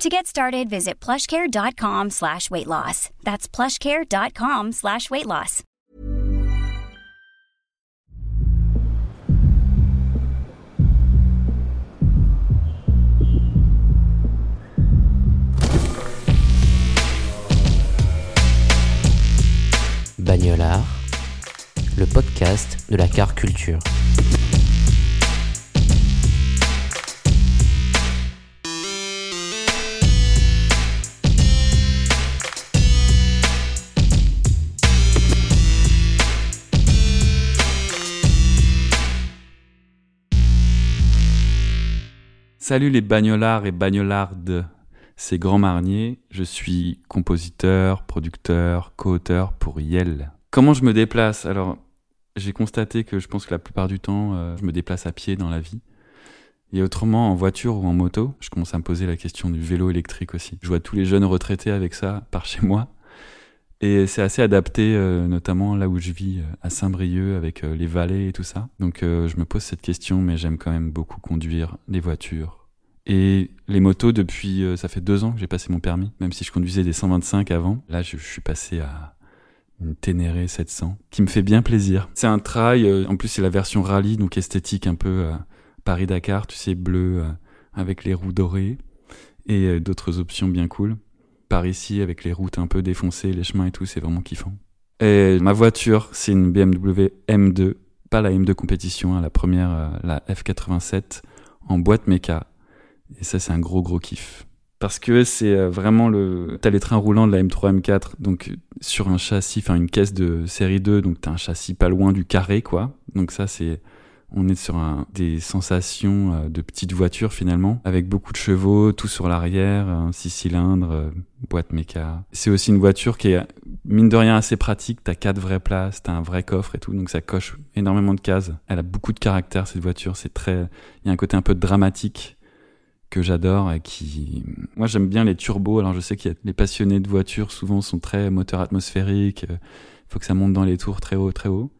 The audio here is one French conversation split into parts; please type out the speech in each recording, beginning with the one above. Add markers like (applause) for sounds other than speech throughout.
To get started, visit plushcare.com slash weight loss. That's plushcare.com slash weight loss. Bagnolard, le podcast de la car culture. Salut les bagnolards et bagnolardes, c'est Grand Marnier, je suis compositeur, producteur, co-auteur pour Yel. Comment je me déplace? Alors, j'ai constaté que je pense que la plupart du temps, euh, je me déplace à pied dans la vie. Et autrement, en voiture ou en moto, je commence à me poser la question du vélo électrique aussi. Je vois tous les jeunes retraités avec ça par chez moi. Et c'est assez adapté, euh, notamment là où je vis, euh, à Saint-Brieuc, avec les vallées et tout ça. Donc je me pose cette question, mais j'aime quand même beaucoup conduire les voitures, et les motos, depuis, euh, ça fait deux ans que j'ai passé mon permis, même si je conduisais des 125 avant. Là, je, suis passé à une Ténéré 700, qui me fait bien plaisir. C'est un trail, euh, en plus c'est la version rallye, donc esthétique un peu euh, Paris-Dakar, tu sais, bleu, avec les roues dorées, et d'autres options bien cool. Par ici, avec les routes un peu défoncées, les chemins et tout, c'est vraiment kiffant. Et ma voiture, c'est une BMW M2, pas la M2 compétition, hein, la première, la F87, en boîte méca et ça, c'est un gros, gros kiff. Parce que c'est euh, vraiment le. T'as les trains roulants de la M3, M4, donc sur un châssis, enfin une caisse de série 2, donc t'as un châssis pas loin du carré, quoi. Donc ça, c'est. On est sur un, des sensations euh, de petite voiture finalement, avec beaucoup de chevaux, tout sur l'arrière, un 6 cylindres, euh, boîte méca. C'est aussi une voiture qui est, mine de rien, assez pratique. T'as quatre vraies places, t'as un vrai coffre et tout, donc ça coche énormément de cases. Elle a beaucoup de caractère, cette voiture. C'est très. Il y a un côté un peu dramatique que j'adore et qui moi j'aime bien les turbos. Alors je sais a les passionnés de voitures souvent sont très moteurs atmosphériques. Faut que ça monte dans les tours très haut très haut.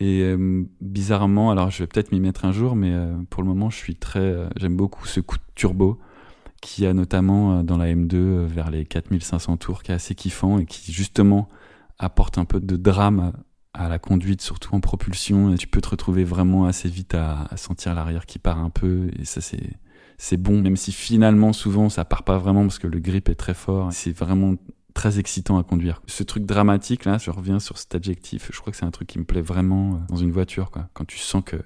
Et euh, bizarrement alors je vais peut-être m'y mettre un jour mais euh, pour le moment je suis très euh, j'aime beaucoup ce coup de turbo qui a notamment dans la M2 vers les 4500 tours qui est assez kiffant et qui justement apporte un peu de drame à la conduite, surtout en propulsion, et tu peux te retrouver vraiment assez vite à, à sentir l'arrière qui part un peu, et ça c'est c'est bon, même si finalement souvent ça part pas vraiment parce que le grip est très fort. C'est vraiment très excitant à conduire. Ce truc dramatique là, je reviens sur cet adjectif, je crois que c'est un truc qui me plaît vraiment euh, dans une voiture quoi. Quand tu sens que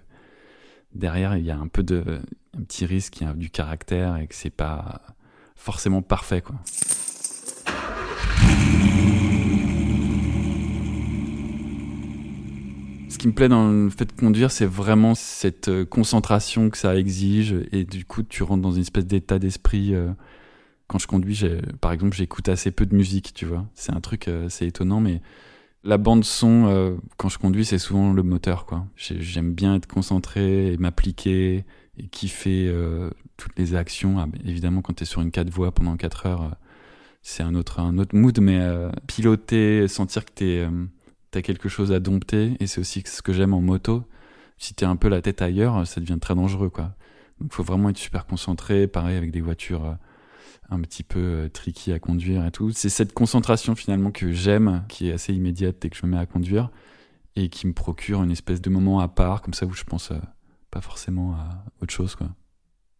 derrière il y a un peu de un petit risque, il y a du caractère et que c'est pas forcément parfait quoi. Qui me plaît dans le fait de conduire, c'est vraiment cette euh, concentration que ça exige. Et du coup, tu rentres dans une espèce d'état d'esprit. Euh, quand je conduis, par exemple, j'écoute assez peu de musique, tu vois. C'est un truc, euh, c'est étonnant, mais la bande son, quand je conduis, c'est souvent le moteur, quoi. J'aime bien être concentré et m'appliquer et kiffer toutes les actions. Ah, évidemment, quand tu es sur une 4 voies pendant 4 heures, c'est un autre, un autre mood, mais piloter, sentir que tu es t'as quelque chose à dompter, et c'est aussi ce que j'aime en moto. Si t'es un peu la tête ailleurs, ça devient très dangereux, quoi. Donc faut vraiment être super concentré, pareil avec des voitures euh, un petit peu euh, tricky à conduire et tout. C'est cette concentration finalement que j'aime, qui est assez immédiate dès que je me mets à conduire, et qui me procure une espèce de moment à part, comme ça où je pense euh, pas forcément à autre chose, quoi.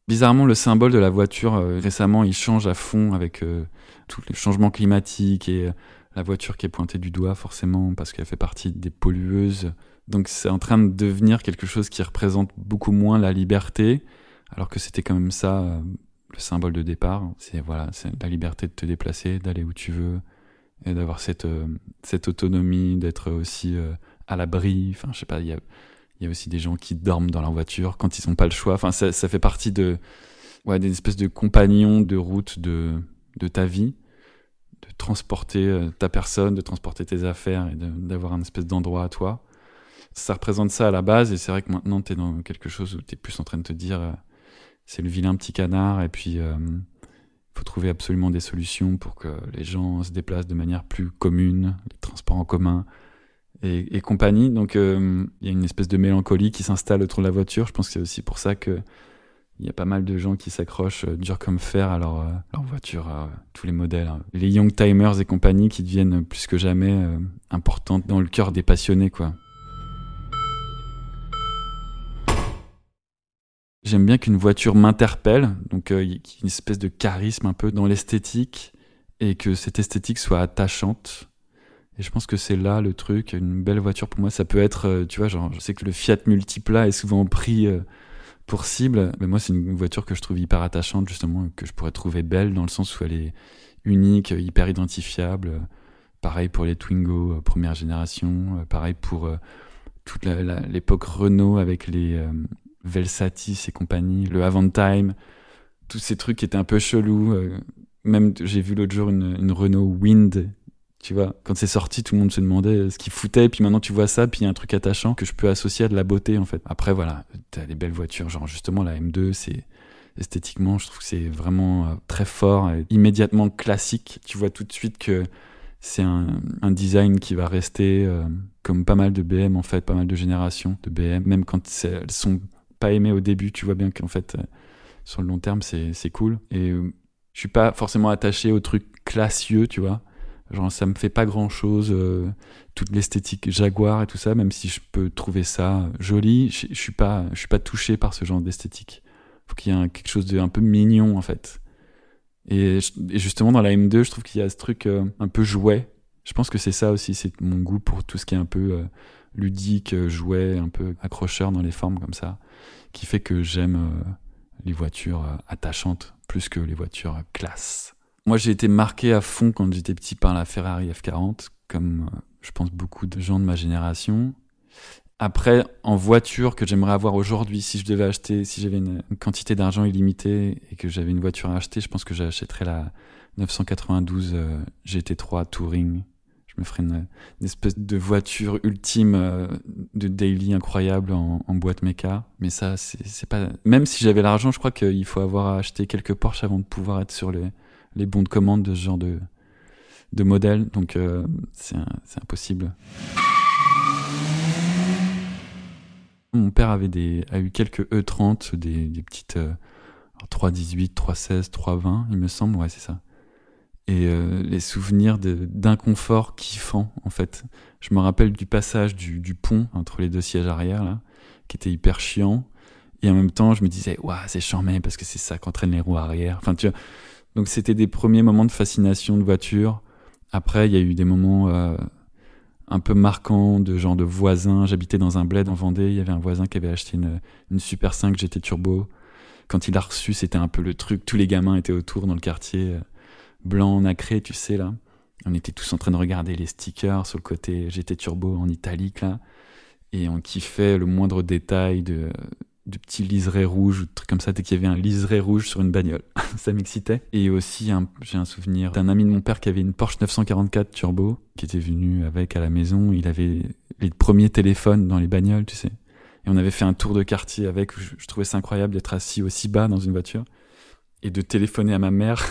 Bizarrement, le symbole de la voiture récemment, il change à fond avec tous les changements climatiques et la voiture qui est pointée du doigt forcément parce qu'elle fait partie des pollueuses. Donc c'est en train de devenir quelque chose qui représente beaucoup moins la liberté, alors que c'était quand même ça euh, le symbole de départ. C'est voilà, c'est la liberté de te déplacer, d'aller où tu veux et d'avoir cette euh, cette autonomie, d'être aussi euh, à l'abri. Enfin, je sais pas, il y a il y a aussi des gens qui dorment dans leur voiture quand ils n'ont pas le choix. Enfin, ça, ça fait partie de ouais, des espèces de compagnons de route de de ta vie transporter euh, ta personne, de transporter tes affaires et d'avoir un espèce d'endroit à toi. Ça représente ça à la base et c'est vrai que maintenant tu es dans quelque chose où tu es plus en train de te dire euh, c'est le vilain petit canard et puis il euh, faut trouver absolument des solutions pour que les gens se déplacent de manière plus commune, les transports en commun et, compagnie. Donc il y a une espèce de mélancolie qui s'installe autour de la voiture. Je pense que c'est aussi pour ça que il y a pas mal de gens qui s'accrochent euh, dur comme fer à leur, euh, leur voiture, à tous les modèles. Hein. Les Young Timers et compagnie qui deviennent plus que jamais euh, importantes dans le cœur des passionnés. J'aime bien qu'une voiture m'interpelle, donc il y ait une espèce de charisme un peu dans l'esthétique, et que cette esthétique soit attachante. Et je pense que c'est là le truc. Une belle voiture pour moi, ça peut être, tu vois, genre, je sais que le Fiat Multipla est souvent pris pour cible, mais moi, c'est une voiture que je trouve hyper attachante, justement, que je pourrais trouver belle dans le sens où elle est unique, hyper identifiable. Pareil pour les Twingo euh, première génération, euh, pareil pour euh, toute l'époque Renault avec les Velsatis et compagnie, le Avantime, tous ces trucs qui étaient un peu chelous. même j'ai vu l'autre jour une Renault Wind tu vois, quand c'est sorti, tout le monde se demandait ce qu'il foutait, puis maintenant tu vois ça, puis il y a un truc attachant que je peux associer à de la beauté en fait. Après voilà, t'as des belles voitures, genre justement la M2, c'est esthétiquement, je trouve que c'est vraiment euh, très fort, et immédiatement classique. Tu vois tout de suite que c'est un, design qui va rester euh, comme pas mal de BM en fait, pas mal de générations de BM, même quand elles sont pas aimées au début, tu vois bien qu'en fait euh, sur le long terme c'est cool. Et je suis pas forcément attaché au truc classieux, tu vois Genre, ça me fait pas grand chose, euh, toute l'esthétique Jaguar et tout ça, même si je peux trouver ça joli, je, suis pas, je suis pas touché par ce genre d'esthétique. Faut qu'il y ait quelque chose de un peu mignon en fait. Et, justement dans la M2, je trouve qu'il y a ce truc euh, un peu jouet. Je pense que c'est ça aussi, c'est mon goût pour tout ce qui est un peu euh, ludique, jouet, un peu accrocheur dans les formes comme ça, qui fait que j'aime les voitures attachantes plus que les voitures classe. Moi, j'ai été marqué à fond quand j'étais petit par la Ferrari F40, comme euh, je pense beaucoup de gens de ma génération. Après, en voiture que j'aimerais avoir aujourd'hui, si je devais acheter, si j'avais une, quantité d'argent illimitée et que j'avais une voiture à acheter, je pense que j'achèterais la 992 euh, GT3 Touring. Je me ferais une, espèce de voiture ultime euh, de daily incroyable en, boîte méca. Mais ça, c'est pas. Même si j'avais l'argent, je crois qu'il faut avoir acheté quelques Porsche avant de pouvoir être sur les, les bons de commande de ce genre de, de modèle. Donc euh, c'est impossible. Mon père avait des, a eu quelques E30, des, des petites 318, 316, 320, il me semble, ouais, c'est ça. Et euh, les souvenirs d'inconfort kiffant, en fait. Je me rappelle du passage du, du, pont entre les deux sièges arrière, là, qui était hyper chiant. Et en même temps, je me disais, waouh, c'est charmant parce que c'est ça qu'entraînent les roues arrière. Enfin, tu vois, donc c'était des premiers moments de fascination de voiture. Après, il y a eu des moments euh, un peu marquants de genre de voisins. J'habitais dans un bled en Vendée. Il y avait un voisin qui avait acheté une, une Super 5 GT Turbo. Quand il l'a reçu, c'était un peu le truc. Tous les gamins étaient autour dans le quartier, euh, blanc, nacré, tu sais là. On était tous en train de regarder les stickers sur le côté GT Turbo en italique là. Et on kiffait le moindre détail de, de petits liserés rouges ou trucs comme ça dès qu'il y avait un liseré rouge sur une bagnole. (laughs) ça m'excitait. Et aussi, j'ai un souvenir d'un ami de mon père qui avait une Porsche 944 Turbo qui était venu avec à la maison. Il avait les premiers téléphones dans les bagnoles, tu sais. Et on avait fait un tour de quartier avec. Je, trouvais ça incroyable d'être assis aussi bas dans une voiture et de téléphoner à ma mère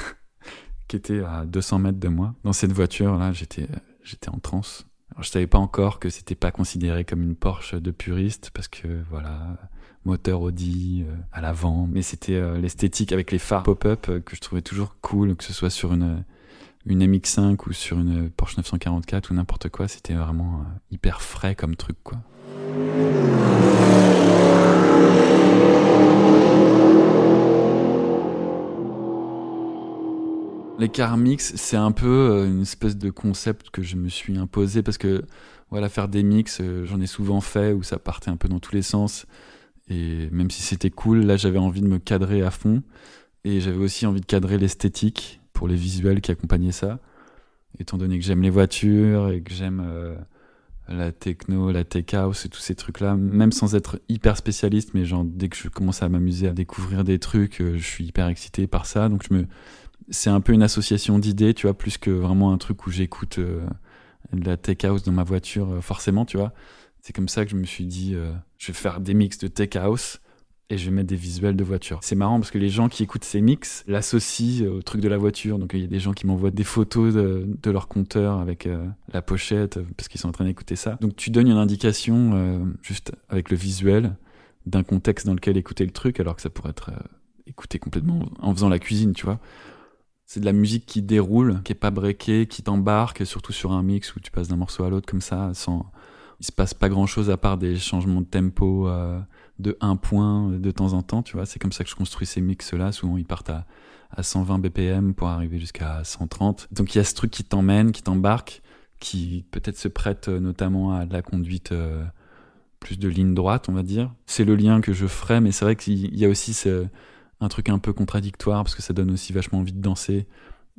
(laughs) qui était à 200 mètres de moi. Dans cette voiture là, j'étais j'étais en transe. Alors, je savais pas encore que c'était pas considéré comme une Porsche de puriste parce que voilà, moteur Audi euh, à l'avant, mais c'était euh, l'esthétique avec les phares pop-up euh, que je trouvais toujours cool, que ce soit sur une une MX5 ou sur une Porsche 944 ou n'importe quoi, c'était vraiment hyper frais comme truc quoi. Les mix, c'est un peu une espèce de concept que je me suis imposé parce que voilà, faire des mix, j'en ai souvent fait où ça partait un peu dans tous les sens. Et même si c'était cool, là j'avais envie de me cadrer à fond. Et j'avais aussi envie de cadrer l'esthétique pour les visuels qui accompagnaient ça. Étant donné que j'aime les voitures et que j'aime euh, la techno, la tech house et tous ces trucs-là, même sans être hyper spécialiste, mais dès que je commence à m'amuser à découvrir des trucs, euh, je suis hyper excité par ça. Donc c'est un peu une association d'idées, tu vois, plus que vraiment un truc où j'écoute euh, de la tech house dans ma voiture, forcément, tu vois. C'est comme ça que je me suis dit, euh, je vais faire des mix de tech house et je vais mettre des visuels de voiture. C'est marrant parce que les gens qui écoutent ces mix l'associent au truc de la voiture. Donc il y a des gens qui m'envoient des photos de, leur compteur avec la pochette parce qu'ils sont en train d'écouter ça. Donc tu donnes une indication juste avec le visuel d'un contexte dans lequel écouter le truc alors que ça pourrait être écouté complètement en faisant la cuisine, tu vois. C'est de la musique qui déroule, qui est pas breakée, qui t'embarque, surtout sur un mix où tu passes d'un morceau à l'autre comme ça, sans. Il se passe pas grand chose à part des changements de tempo euh, de un point de temps en temps, tu vois. C'est comme ça que je construis ces mix-là. Souvent, ils partent à, à 120 BPM pour arriver jusqu'à 130. Donc, il y a ce truc qui t'emmène, qui t'embarque, qui peut-être se prête euh, notamment à de la conduite euh, plus de ligne droite, on va dire. C'est le lien que je ferai, mais c'est vrai qu'il y a aussi un truc un peu contradictoire parce que ça donne aussi vachement envie de danser.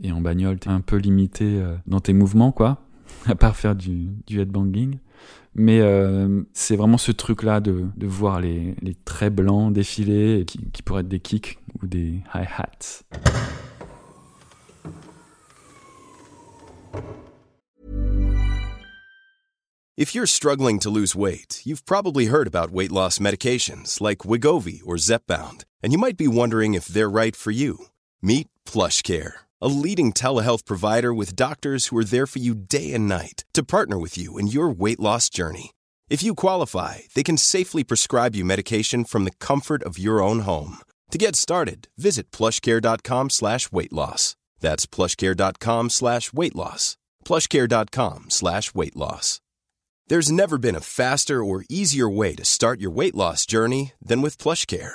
Et en bagnole, t'es un peu limité euh, dans tes mouvements, quoi, (laughs) à part faire du, du headbanging. Mais euh, c'est vraiment ce truc-là de, de voir les, les, traits blancs défiler, qui, qui pourraient être des kicks ou des hi-hats. If you're struggling to lose weight, you've probably heard about weight loss medications like Wigovi or Zepbound, and you might be wondering if they're right for you. Meet PlushCare, a leading telehealth provider with doctors who are there for you day and night to partner with you in your weight loss journey. If you qualify, they can safely prescribe you medication from the comfort of your own home. To get started, visit plushcare.com slash weight loss. That's plushcare.com slash weight loss. plushcare.com slash weight loss. There's never been a faster or easier way to start your weight loss journey than with PlushCare.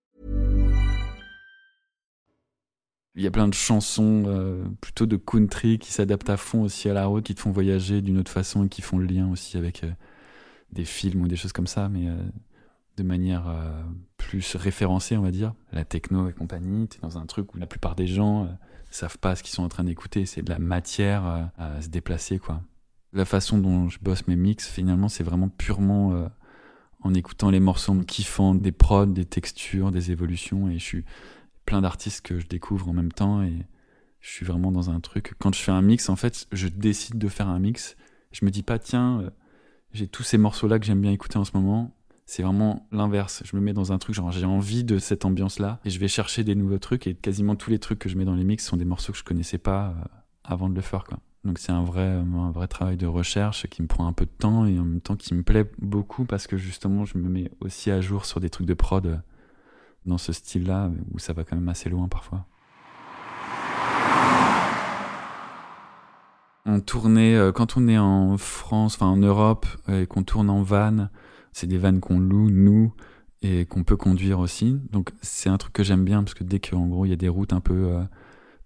Il y a plein de chansons euh, plutôt de country qui s'adaptent à fond aussi à la route, qui te font voyager d'une autre façon et qui font le lien aussi avec euh, des films ou des choses comme ça, mais euh, de manière euh, plus référencée, on va dire. La techno et compagnie, tu es dans un truc où la plupart des gens euh, savent pas ce qu'ils sont en train d'écouter, c'est de la matière à se déplacer, quoi. La façon dont je bosse mes mix, finalement, c'est vraiment purement en écoutant les morceaux, en kiffant des prods, des textures, des évolutions, et je suis plein d'artistes que je découvre en même temps, et je suis vraiment dans un truc. Quand je fais un mix, en fait, je décide de faire un mix. Je me dis pas, tiens, euh, j'ai tous ces morceaux-là que j'aime bien écouter en ce moment. C'est vraiment l'inverse. Je me mets dans un truc, genre j'ai envie de cette ambiance-là, et je vais chercher des nouveaux trucs, et quasiment tous les trucs que je mets dans les mix sont des morceaux que je connaissais pas euh, avant de le faire, quoi. Donc c'est un vrai, un vrai travail de recherche qui me prend un peu de temps et en même temps qui me plaît beaucoup parce que justement je me mets aussi à jour sur des trucs de prod euh, dans ce style-là où ça va quand même assez loin parfois. On tournait, euh, quand on est en France, enfin en Europe, et qu'on tourne en van, c'est des vannes qu'on loue, nous, et qu'on peut conduire aussi. Donc c'est un truc que j'aime bien parce que dès qu'en gros il y a des routes un peu euh,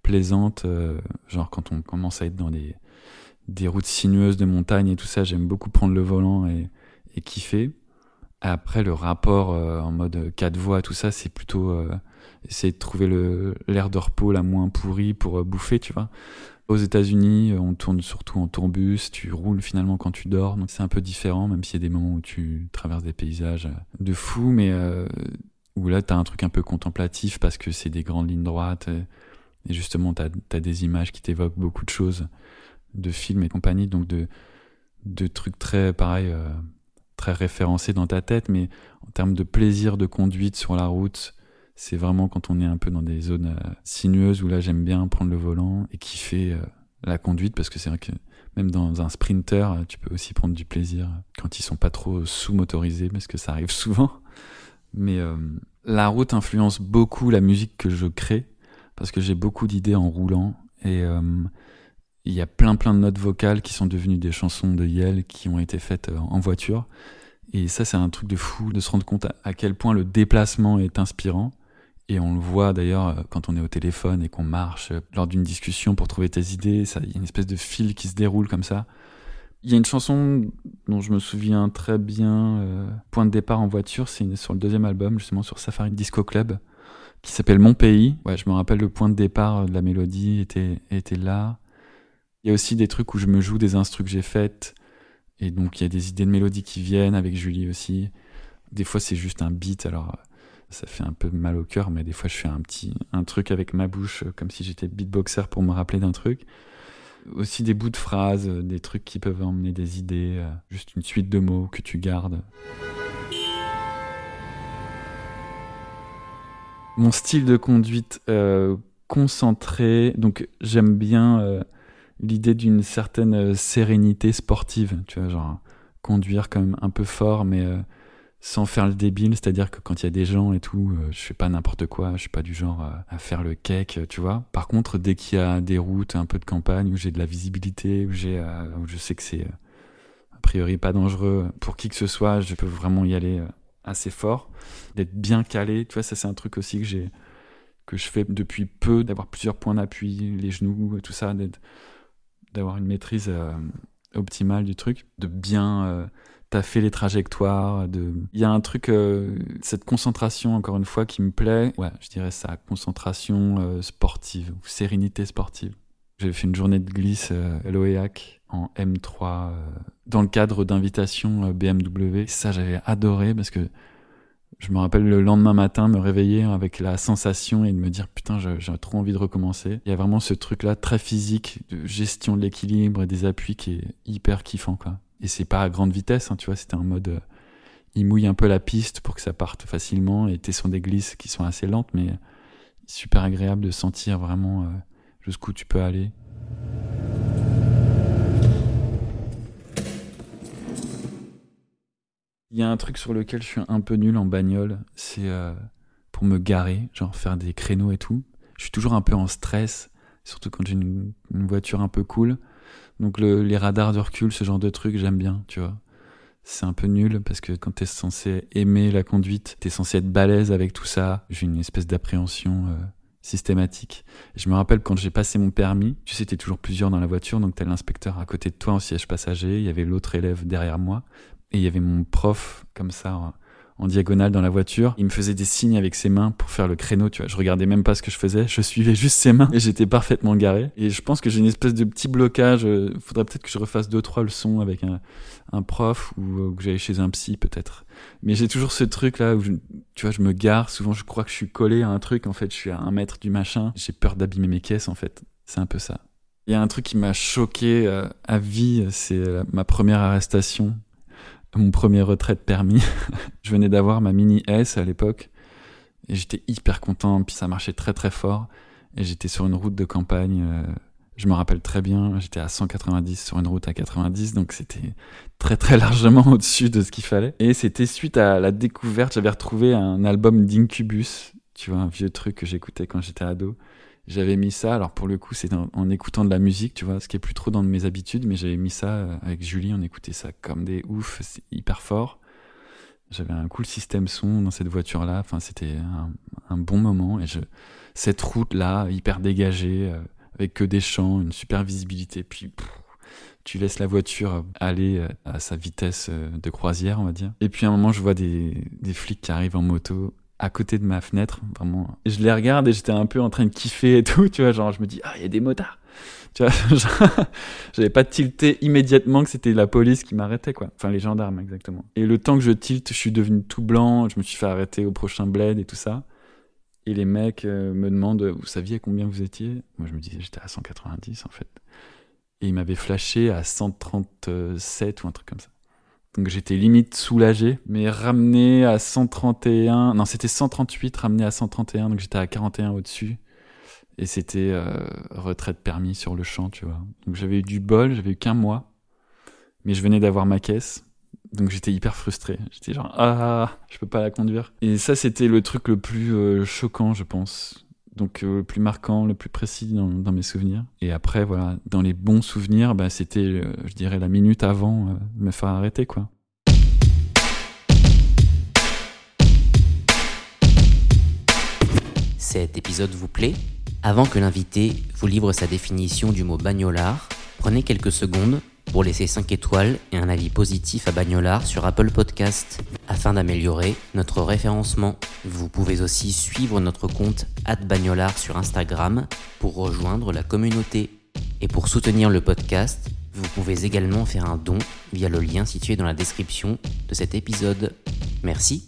plaisantes, euh, genre quand on commence à être dans des, des routes sinueuses de montagne et tout ça, j'aime beaucoup prendre le volant et, et kiffer. Après, le rapport euh, en mode quatre voies, tout ça, c'est plutôt euh, essayer de trouver l'air de repos la moins pourrie pour euh, bouffer, tu vois. Aux États-Unis, on tourne surtout en tourbus, tu roules finalement quand tu dors, donc c'est un peu différent, même s'il y a des moments où tu traverses des paysages de fou, mais où là, t'as un truc un peu contemplatif parce que c'est des grandes lignes droites, et, justement, t'as as des images qui t'évoquent beaucoup de choses, de films et compagnie, donc de, de trucs très, pareil, très référencés dans ta tête, mais en termes de plaisir de conduite sur la route, c'est vraiment quand on est un peu dans des zones euh, sinueuses où là j'aime bien prendre le volant et kiffer euh, la conduite parce que c'est vrai que même dans un sprinter, euh, tu peux aussi prendre du plaisir quand ils sont pas trop sous-motorisés parce que ça arrive (laughs) souvent. Mais la route influence beaucoup la musique que je crée parce que j'ai beaucoup d'idées en roulant et il y a plein plein de notes vocales qui sont devenues des chansons de Yel qui ont été faites euh, en voiture. Et ça, c'est un truc de fou de se rendre compte à, quel point le déplacement est inspirant. Et on le voit d'ailleurs euh, quand on est au téléphone et qu'on marche euh, lors d'une discussion pour trouver tes idées. Il y a une espèce de fil qui se déroule comme ça. Il y a une chanson dont je me souviens très bien, Point de départ en voiture, c'est sur le deuxième album, justement sur Safari Disco Club, qui s'appelle Mon Pays. Ouais, je me rappelle le point de départ de la mélodie était, était là. Il y a aussi des trucs où je me joue des instrus que j'ai faites, et donc il y a des idées de mélodie qui viennent avec Julie aussi. Des fois c'est juste un beat, alors ça fait un peu mal au cœur, mais des fois je fais un petit un truc avec ma bouche, comme si j'étais beatboxer pour me rappeler d'un truc aussi des bouts de phrases, euh, des trucs qui peuvent emmener des idées, euh, juste une suite de mots que tu gardes. Mon style de conduite euh, concentré, donc j'aime bien l'idée d'une certaine sérénité sportive, tu vois, genre conduire quand même un peu fort, mais sans faire le débile, c'est-à-dire que quand il y a des gens et tout, euh, je fais pas n'importe quoi, je suis pas du genre euh, à faire le cake, tu vois. Par contre, dès qu'il y a des routes, un peu de campagne, où j'ai de la visibilité, où j'ai, euh, où je sais que c'est a priori pas dangereux pour qui que ce soit, je peux vraiment y aller assez fort, d'être bien calé, tu vois, ça c'est un truc aussi que j'ai, que je fais depuis peu, d'avoir plusieurs points d'appui, les genoux, tout ça, d'avoir une maîtrise optimale du truc, de bien t'as fait les trajectoires. De... Il y a un truc, euh, cette concentration, encore une fois, qui me plaît. Ouais, je dirais ça, concentration euh, sportive, ou sérénité sportive. J'avais fait une journée de glisse euh, à l'OEAC en M3 dans le cadre d'invitation BMW. Ça, j'avais adoré parce que je me rappelle le lendemain matin me réveiller avec la sensation et de me dire putain j'ai trop envie de recommencer. Il y a vraiment ce truc là très physique de gestion de l'équilibre et des appuis qui est hyper kiffant quoi. Et c'est pas à grande vitesse, hein, tu vois, c'était un mode. Euh, il mouille un peu la piste pour que ça parte facilement et t'es sur des glisses qui sont assez lentes, mais super agréable de sentir vraiment euh, jusqu'où tu peux aller. Il y a un truc sur lequel je suis un peu nul en bagnole, c'est euh, pour me garer, genre faire des créneaux et tout. Je suis toujours un peu en stress, surtout quand j'ai une, voiture un peu cool. Donc les radars de recul, ce genre de truc, j'aime bien, tu vois. C'est un peu nul parce que quand t'es censé aimer la conduite, t'es censé être balèze avec tout ça. J'ai une espèce d'appréhension euh, systématique. je me rappelle quand j'ai passé mon permis, tu sais, t'es toujours plusieurs dans la voiture, donc t'as l'inspecteur à côté de toi en siège passager, il y avait l'autre élève derrière moi, et il y avait mon prof comme ça en diagonale dans la voiture. Il me faisait des signes avec ses mains pour faire le créneau, tu vois. Je regardais même pas ce que je faisais, je suivais juste ses mains et j'étais parfaitement garé. Et je pense que j'ai une espèce de petit blocage. Euh, faudrait peut-être que je refasse deux, trois leçons avec un, prof ou euh, que j'aille chez un psy peut-être. Mais j'ai toujours ce truc là où, tu vois, je me gare. Souvent, je crois que je suis collé à un truc. En fait, je suis à un mètre du machin. J'ai peur d'abîmer mes caisses, en fait. C'est un peu ça. Il y a un truc qui m'a choqué euh, à vie, c'est ma première arrestation mon premier retrait de permis. (laughs) je venais d'avoir ma Mini S à l'époque et j'étais hyper content, puis ça marchait très très fort et j'étais sur une route de campagne. Euh, je me rappelle très bien, j'étais à 190 sur une route à 90, donc c'était très très largement (laughs) au-dessus de ce qu'il fallait. Et c'était suite à la découverte, j'avais retrouvé un album d'Incubus, tu vois, un vieux truc que j'écoutais quand j'étais ado j'avais mis ça. Alors pour le coup, c'est en, écoutant de la musique, tu vois, ce qui est plus trop dans mes habitudes, mais j'avais mis ça euh, avec Julie, on écoutait ça comme des oufs, c'est hyper fort. J'avais un cool système son dans cette voiture-là. Enfin, c'était un, bon moment. Et je, cette route-là, hyper dégagée, euh, avec que des champs, une super visibilité. Puis tu laisses la voiture aller euh, à sa vitesse de croisière, on va dire. Et puis à un moment, je vois des, des flics qui arrivent en moto à côté de ma fenêtre, vraiment. Je les regarde et j'étais un peu en train de kiffer et tout, (laughs) tu vois, genre je me dis, ah, il y a des motards. Tu vois, (laughs) j'avais pas tilté immédiatement que c'était la police qui m'arrêtait, quoi. Enfin, les gendarmes, exactement. Et le temps que je tilte, je suis devenu tout blanc, je me suis fait arrêter au prochain bled et tout ça. Et les mecs euh, me demandent, vous saviez combien vous étiez? Moi, je me disais, j'étais à 190, en fait. Et ils m'avaient flashé à 137 ou un truc comme ça. Donc j'étais limite soulagé, mais ramené à 131, non c'était 138, ramené à 131, donc j'étais à 41 au-dessus. Et c'était euh, retraite permis sur le champ, tu vois. Donc j'avais eu du bol, j'avais eu qu'un mois, mais je venais d'avoir ma caisse, donc j'étais hyper frustré. J'étais genre ah, je peux pas la conduire. Et ça c'était le truc le plus euh, choquant, je pense donc euh, le plus marquant, le plus précis dans, mes souvenirs. Et après, voilà, dans les bons souvenirs, bah, c'était, euh, je dirais, la minute avant euh, de me faire arrêter, quoi. Cet épisode vous plaît? Avant que l'invité vous livre sa définition du mot bagnolard, prenez quelques secondes pour laisser 5 étoiles et un avis positif à Bagnolard sur Apple Podcast afin d'améliorer notre référencement. Vous pouvez aussi suivre notre compte Bagnolard sur Instagram pour rejoindre la communauté. Et pour soutenir le podcast, vous pouvez également faire un don via le lien situé dans la description de cet épisode. Merci.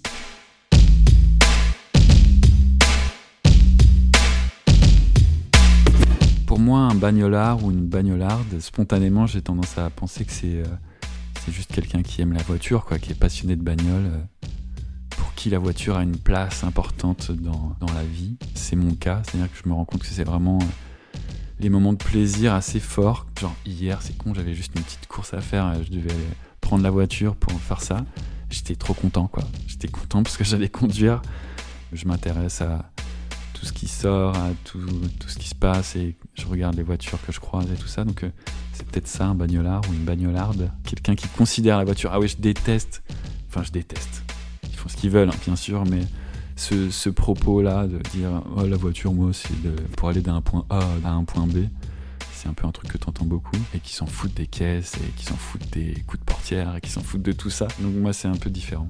Pour moi, un bagnolard ou une bagnolarde, spontanément, j'ai tendance à penser que c'est euh, juste quelqu'un qui aime la voiture, quoi, qui est passionné de bagnole, euh, pour qui la voiture a une place importante dans, dans la vie. C'est mon cas, c'est-à-dire que je me rends compte que c'est vraiment euh, les moments de plaisir assez forts. Genre hier, c'est con, j'avais juste une petite course à faire, je devais prendre la voiture pour faire ça. J'étais trop content, quoi. J'étais content parce que j'allais conduire. Je m'intéresse à tout ce qui sort, à tout, tout, ce qui se passe et je regarde les voitures que je croise et tout ça. Donc euh, c'est peut-être ça un bagnolard ou une bagnolarde. Quelqu'un qui considère la voiture. Ah oui, je déteste. Enfin, je déteste. Ils font ce qu'ils veulent, hein, bien sûr, mais ce, ce propos-là de dire oh, la voiture, moi, c'est pour aller d'un point A à un point B. C'est un peu un truc que tu entends beaucoup et qui s'en foutent des caisses et qui s'en foutent des coups de portière et qui s'en foutent de tout ça. Donc moi, c'est un peu différent.